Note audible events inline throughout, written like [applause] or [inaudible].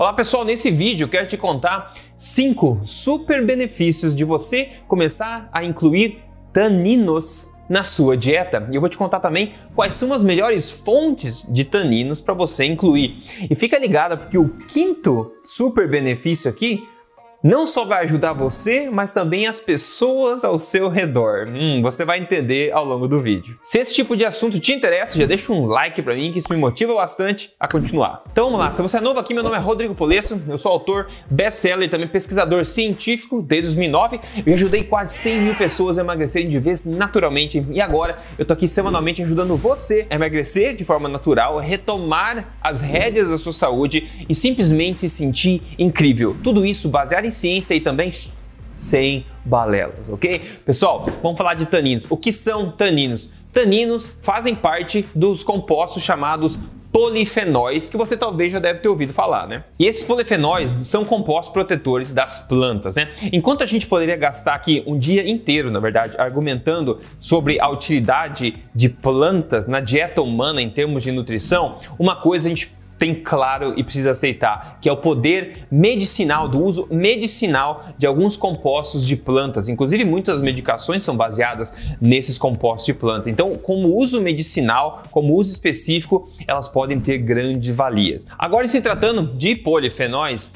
Olá pessoal, nesse vídeo quero te contar 5 super benefícios de você começar a incluir taninos na sua dieta. E eu vou te contar também quais são as melhores fontes de taninos para você incluir. E fica ligado porque o quinto super benefício aqui não só vai ajudar você, mas também as pessoas ao seu redor. Hum, você vai entender ao longo do vídeo. Se esse tipo de assunto te interessa, já deixa um like para mim que isso me motiva bastante a continuar. Então vamos lá, se você é novo aqui, meu nome é Rodrigo Polesso, eu sou autor, best-seller também pesquisador científico desde 2009 e ajudei quase 100 mil pessoas a emagrecerem de vez naturalmente e agora eu tô aqui semanalmente ajudando você a emagrecer de forma natural, retomar as rédeas da sua saúde e simplesmente se sentir incrível. Tudo isso baseado em ciência e também sem balelas, ok? Pessoal, vamos falar de taninos. O que são taninos? Taninos fazem parte dos compostos chamados polifenóis, que você talvez já deve ter ouvido falar, né? E esses polifenóis são compostos protetores das plantas, né? Enquanto a gente poderia gastar aqui um dia inteiro, na verdade, argumentando sobre a utilidade de plantas na dieta humana em termos de nutrição, uma coisa a gente tem claro e precisa aceitar, que é o poder medicinal, do uso medicinal de alguns compostos de plantas. Inclusive, muitas medicações são baseadas nesses compostos de planta. Então, como uso medicinal, como uso específico, elas podem ter grandes valias. Agora, se tratando de polifenóis,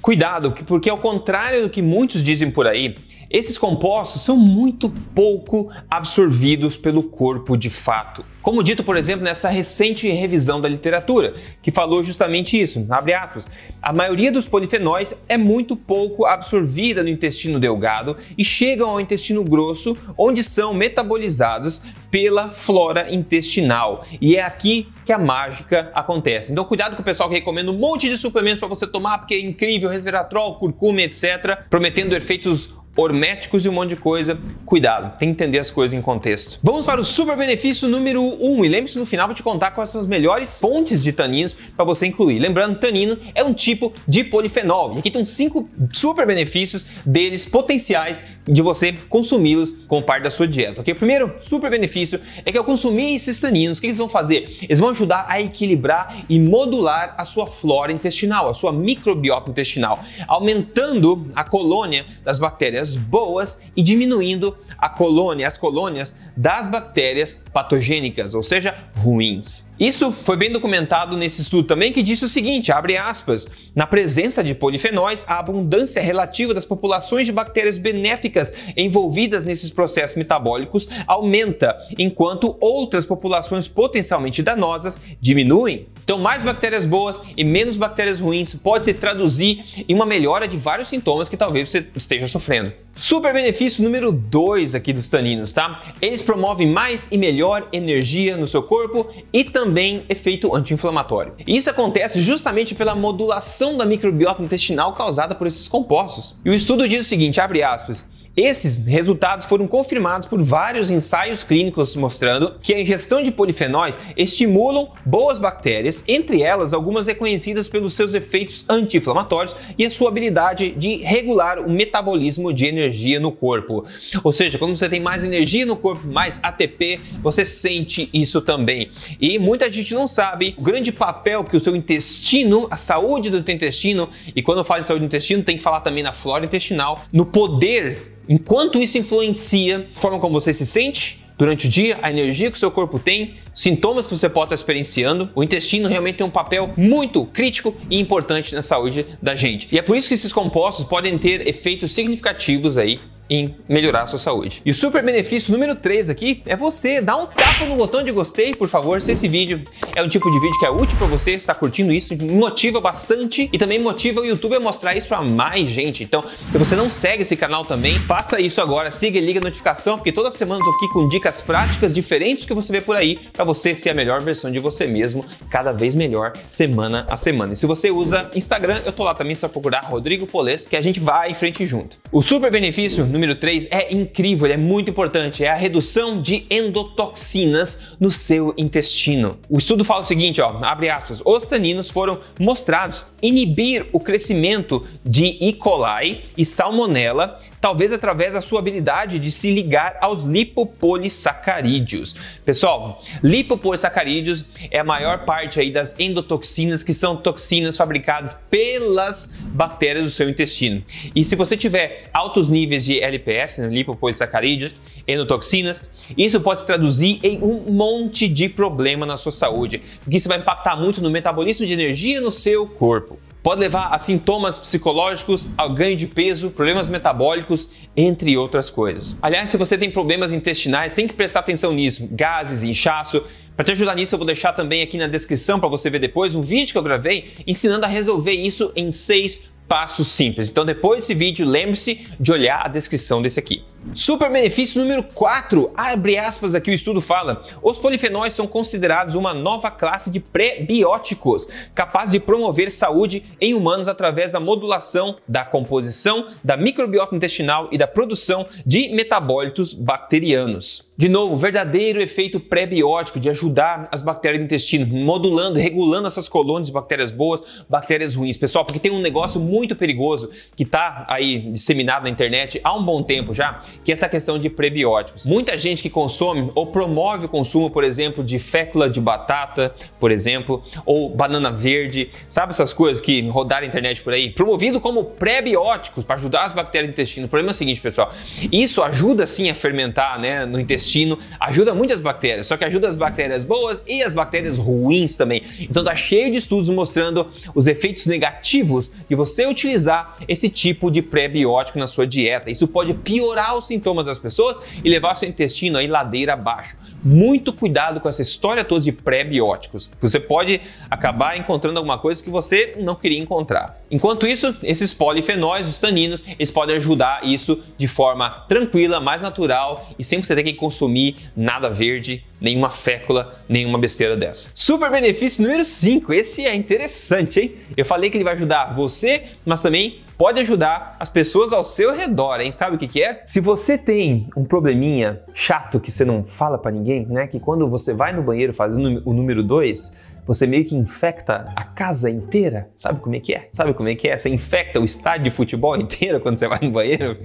cuidado, porque ao contrário do que muitos dizem por aí, esses compostos são muito pouco absorvidos pelo corpo de fato. Como dito, por exemplo, nessa recente revisão da literatura, que falou justamente isso, aspas, a maioria dos polifenóis é muito pouco absorvida no intestino delgado e chegam ao intestino grosso, onde são metabolizados pela flora intestinal. E é aqui que a mágica acontece. Então cuidado com o pessoal que recomenda um monte de suplementos para você tomar, porque é incrível, resveratrol, curcuma, etc, prometendo efeitos horméticos e um monte de coisa. Cuidado, tem que entender as coisas em contexto. Vamos para o super benefício número 1 um, e lembre-se no final vou te contar quais são as melhores fontes de taninos para você incluir. Lembrando, tanino é um tipo de polifenol e aqui tem cinco super benefícios deles potenciais de você consumi-los como parte da sua dieta. Ok? O primeiro super benefício é que ao consumir esses taninos, o que eles vão fazer? Eles vão ajudar a equilibrar e modular a sua flora intestinal, a sua microbiota intestinal, aumentando a colônia das bactérias bactérias boas e diminuindo a colônia, as colônias das bactérias patogênicas, ou seja, ruins. Isso foi bem documentado nesse estudo também que disse o seguinte, abre aspas, na presença de polifenóis, a abundância relativa das populações de bactérias benéficas envolvidas nesses processos metabólicos aumenta, enquanto outras populações potencialmente danosas diminuem. Então, mais bactérias boas e menos bactérias ruins pode se traduzir em uma melhora de vários sintomas que talvez você esteja sofrendo. Super benefício número 2 aqui dos taninos, tá? Eles promovem mais e melhor energia no seu corpo e também efeito anti-inflamatório. Isso acontece justamente pela modulação da microbiota intestinal causada por esses compostos. E o estudo diz o seguinte, abre aspas, esses resultados foram confirmados por vários ensaios clínicos mostrando que a ingestão de polifenóis estimulam boas bactérias, entre elas algumas reconhecidas pelos seus efeitos anti-inflamatórios e a sua habilidade de regular o metabolismo de energia no corpo. Ou seja, quando você tem mais energia no corpo, mais ATP, você sente isso também. E muita gente não sabe o grande papel que o seu intestino, a saúde do teu intestino, e quando eu falo de saúde do intestino, tem que falar também na flora intestinal, no poder Enquanto isso influencia a forma como você se sente durante o dia, a energia que o seu corpo tem, sintomas que você pode estar experienciando, o intestino realmente tem um papel muito crítico e importante na saúde da gente. E é por isso que esses compostos podem ter efeitos significativos aí em melhorar a sua saúde. E o super benefício número 3 aqui é você dar um tapa no botão de gostei, por favor, se esse vídeo é um tipo de vídeo que é útil para você, está curtindo isso, motiva bastante e também motiva o YouTube a mostrar isso para mais gente. Então, se você não segue esse canal também, faça isso agora, siga e liga a notificação, porque toda semana eu tô aqui com dicas práticas diferentes que você vê por aí para você ser a melhor versão de você mesmo, cada vez melhor, semana a semana. E se você usa Instagram, eu tô lá também, só procurar Rodrigo Polesso, que a gente vai em frente junto. O super benefício número número 3 é incrível, ele é muito importante, é a redução de endotoxinas no seu intestino. O estudo fala o seguinte, ó, abre aspas, os taninos foram mostrados inibir o crescimento de E. coli e salmonella talvez através da sua habilidade de se ligar aos lipopolissacarídeos. Pessoal, lipopolissacarídeos é a maior parte aí das endotoxinas, que são toxinas fabricadas pelas bactérias do seu intestino. E se você tiver altos níveis de LPS, né, lipopolissacarídeos, endotoxinas, isso pode se traduzir em um monte de problema na sua saúde, porque isso vai impactar muito no metabolismo de energia no seu corpo. Pode levar a sintomas psicológicos, ao ganho de peso, problemas metabólicos, entre outras coisas. Aliás, se você tem problemas intestinais, tem que prestar atenção nisso. Gases, inchaço. Para te ajudar nisso, eu vou deixar também aqui na descrição para você ver depois um vídeo que eu gravei ensinando a resolver isso em seis passos simples. Então, depois desse vídeo, lembre-se de olhar a descrição desse aqui. Super benefício número 4, abre aspas aqui o estudo fala: os polifenóis são considerados uma nova classe de pré-bióticos, capaz de promover saúde em humanos através da modulação da composição da microbiota intestinal e da produção de metabólitos bacterianos. De novo, verdadeiro efeito pré-biótico de ajudar as bactérias do intestino, modulando, regulando essas colônias de bactérias boas, bactérias ruins. Pessoal, porque tem um negócio muito perigoso que está aí disseminado na internet há um bom tempo já, que é essa questão de prebióticos. Muita gente que consome ou promove o consumo, por exemplo, de fécula de batata, por exemplo, ou banana verde, sabe essas coisas que rodaram a internet por aí? Promovido como prebióticos para ajudar as bactérias do intestino. O problema é o seguinte, pessoal, isso ajuda sim a fermentar né, no intestino ajuda muitas bactérias, só que ajuda as bactérias boas e as bactérias ruins também. Então tá cheio de estudos mostrando os efeitos negativos de você utilizar esse tipo de pré-biótico na sua dieta. Isso pode piorar os sintomas das pessoas e levar seu intestino aí ladeira abaixo. Muito cuidado com essa história toda de pré-bióticos. Você pode acabar encontrando alguma coisa que você não queria encontrar. Enquanto isso, esses polifenóis, os taninos, eles podem ajudar isso de forma tranquila, mais natural e sem você ter que consumir nada verde, nenhuma fécula, nenhuma besteira dessa. Super benefício número 5. Esse é interessante, hein? Eu falei que ele vai ajudar você, mas também pode ajudar as pessoas ao seu redor, hein? Sabe o que, que é? Se você tem um probleminha chato que você não fala para ninguém, né? Que quando você vai no banheiro fazer o número 2, você meio que infecta a casa inteira. Sabe como é que é? Sabe como é que é? Você infecta o estádio de futebol [laughs] inteiro quando você vai no banheiro?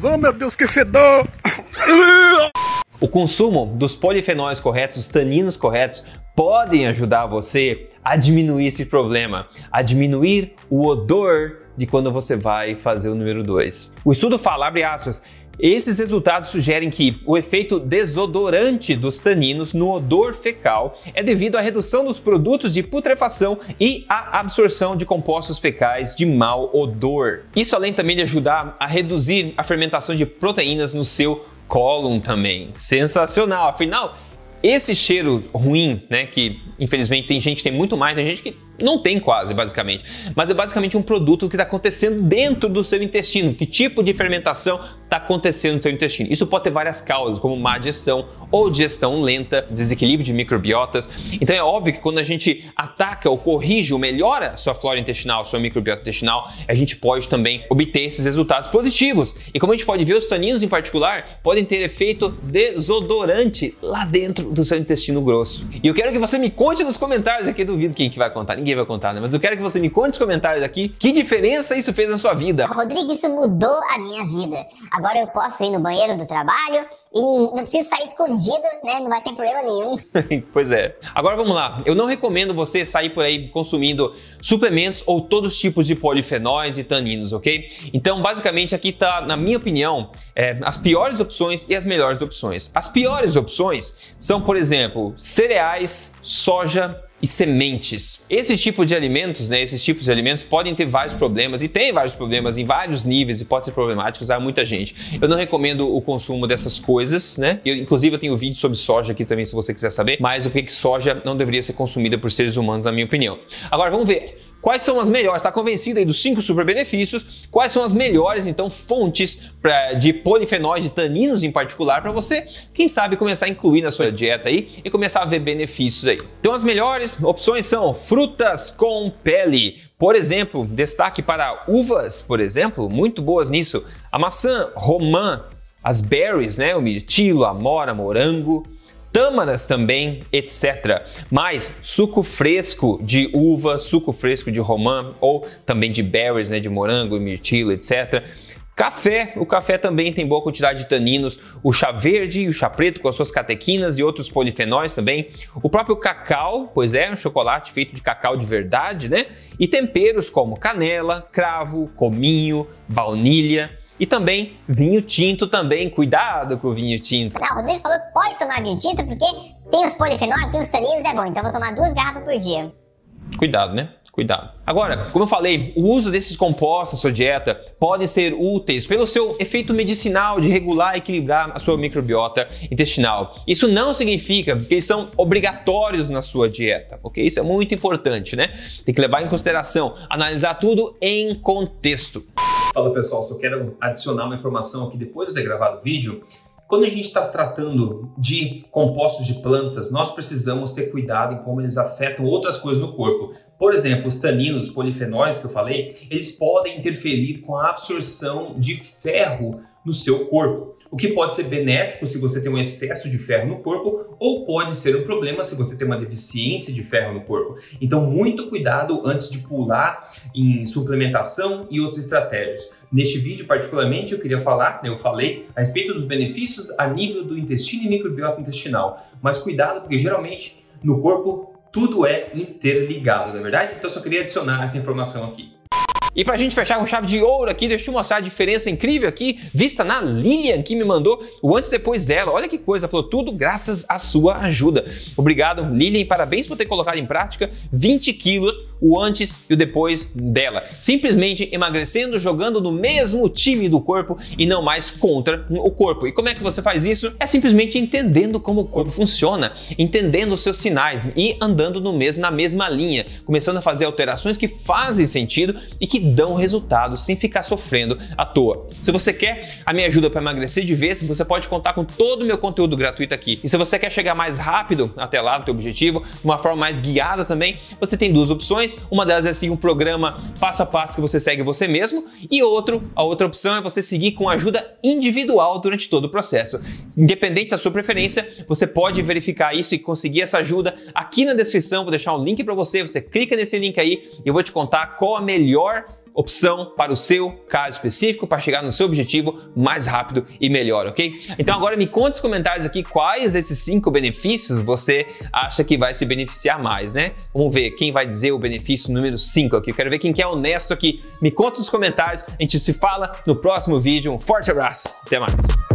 Oh meu Deus, que fedor! O consumo dos polifenóis corretos, os taninos corretos, podem ajudar você a diminuir esse problema, a diminuir o odor de quando você vai fazer o número 2. O estudo fala, abre aspas, esses resultados sugerem que o efeito desodorante dos taninos no odor fecal é devido à redução dos produtos de putrefação e à absorção de compostos fecais de mau odor. Isso além também de ajudar a reduzir a fermentação de proteínas no seu cólon também. Sensacional! Afinal, esse cheiro ruim, né, que infelizmente tem gente que tem muito mais, tem gente que não tem quase, basicamente. Mas é basicamente um produto que está acontecendo dentro do seu intestino. Que tipo de fermentação está acontecendo no seu intestino? Isso pode ter várias causas, como má digestão ou digestão lenta, desequilíbrio de microbiotas. Então é óbvio que quando a gente ataca ou corrige ou melhora sua flora intestinal, sua microbiota intestinal, a gente pode também obter esses resultados positivos. E como a gente pode ver, os taninos em particular podem ter efeito desodorante lá dentro do seu intestino grosso. E eu quero que você me conte nos comentários aqui, duvido quem que vai contar ninguém vai contar, né? Mas eu quero que você me conte nos comentários aqui que diferença isso fez na sua vida. Rodrigo, isso mudou a minha vida. Agora eu posso ir no banheiro do trabalho e não preciso sair escondido, né? Não vai ter problema nenhum. [laughs] pois é. Agora vamos lá. Eu não recomendo você sair por aí consumindo suplementos ou todos os tipos de polifenóis e taninos, ok? Então, basicamente, aqui tá, na minha opinião, é, as piores opções e as melhores opções. As piores opções são, por exemplo, cereais, soja, e sementes. Esse tipo de alimentos, né, esses tipos de alimentos podem ter vários problemas e tem vários problemas em vários níveis e podem ser problemáticos a muita gente. Eu não recomendo o consumo dessas coisas, né? Eu, inclusive eu tenho vídeo sobre soja aqui também se você quiser saber, mas o que soja não deveria ser consumida por seres humanos na minha opinião. Agora vamos ver Quais são as melhores? Está convencido aí dos cinco super benefícios? Quais são as melhores, então, fontes pra, de polifenóis, de taninos em particular, para você, quem sabe, começar a incluir na sua dieta aí e começar a ver benefícios aí? Então, as melhores opções são frutas com pele. Por exemplo, destaque para uvas, por exemplo, muito boas nisso. A maçã romã, as berries, né? O mirtilo, a mora, morango, tâmaras também, etc. Mas suco fresco de uva, suco fresco de romã ou também de berries, né, de morango, mirtilo, etc. Café, o café também tem boa quantidade de taninos, o chá verde e o chá preto com as suas catequinas e outros polifenóis também, o próprio cacau, pois é, um chocolate feito de cacau de verdade, né? E temperos como canela, cravo, cominho, baunilha e também vinho tinto também, cuidado com o vinho tinto. Não, o Rodrigo falou que pode tomar vinho tinto porque tem os polifenóis, tem os taninos, é bom, então vou tomar duas garrafas por dia. Cuidado, né? Cuidado. Agora, como eu falei, o uso desses compostos na sua dieta podem ser úteis pelo seu efeito medicinal de regular e equilibrar a sua microbiota intestinal. Isso não significa que eles são obrigatórios na sua dieta, ok? Isso é muito importante, né? Tem que levar em consideração, analisar tudo em contexto. Fala pessoal, só quero adicionar uma informação aqui depois de ter gravado o vídeo. Quando a gente está tratando de compostos de plantas, nós precisamos ter cuidado em como eles afetam outras coisas no corpo. Por exemplo, os taninos, os polifenóis que eu falei, eles podem interferir com a absorção de ferro no seu corpo. O que pode ser benéfico se você tem um excesso de ferro no corpo, ou pode ser um problema se você tem uma deficiência de ferro no corpo. Então, muito cuidado antes de pular em suplementação e outras estratégias. Neste vídeo, particularmente, eu queria falar, né, eu falei a respeito dos benefícios a nível do intestino e microbiota intestinal. Mas cuidado, porque geralmente no corpo tudo é interligado, não é verdade? Então eu só queria adicionar essa informação aqui. E pra gente fechar com chave de ouro aqui, deixa eu mostrar a diferença incrível aqui, vista na Lilian, que me mandou o antes e depois dela. Olha que coisa, falou tudo graças à sua ajuda. Obrigado, Lilian, parabéns por ter colocado em prática 20 quilos o antes e o depois dela. Simplesmente emagrecendo, jogando no mesmo time do corpo e não mais contra o corpo. E como é que você faz isso? É simplesmente entendendo como o corpo funciona, entendendo os seus sinais e andando no mesmo, na mesma linha, começando a fazer alterações que fazem sentido e que dão resultado sem ficar sofrendo à toa. Se você quer a minha ajuda para emagrecer de vez, você pode contar com todo o meu conteúdo gratuito aqui. E se você quer chegar mais rápido até lá no teu objetivo, de uma forma mais guiada também, você tem duas Uma delas é seguir um programa passo a passo que você segue você mesmo e outro, a outra opção é você seguir com ajuda individual durante todo o processo. Independente da sua preferência, você pode verificar isso e conseguir essa ajuda aqui na descrição. Vou deixar um link para você, você clica nesse link aí e eu vou te contar qual a melhor opção para o seu caso específico para chegar no seu objetivo mais rápido e melhor, ok? Então agora me conta nos comentários aqui quais desses cinco benefícios você acha que vai se beneficiar mais, né? Vamos ver quem vai dizer o benefício número 5 aqui. Eu quero ver quem que é honesto aqui. Me conta nos comentários. A gente se fala no próximo vídeo. Um forte abraço. Até mais.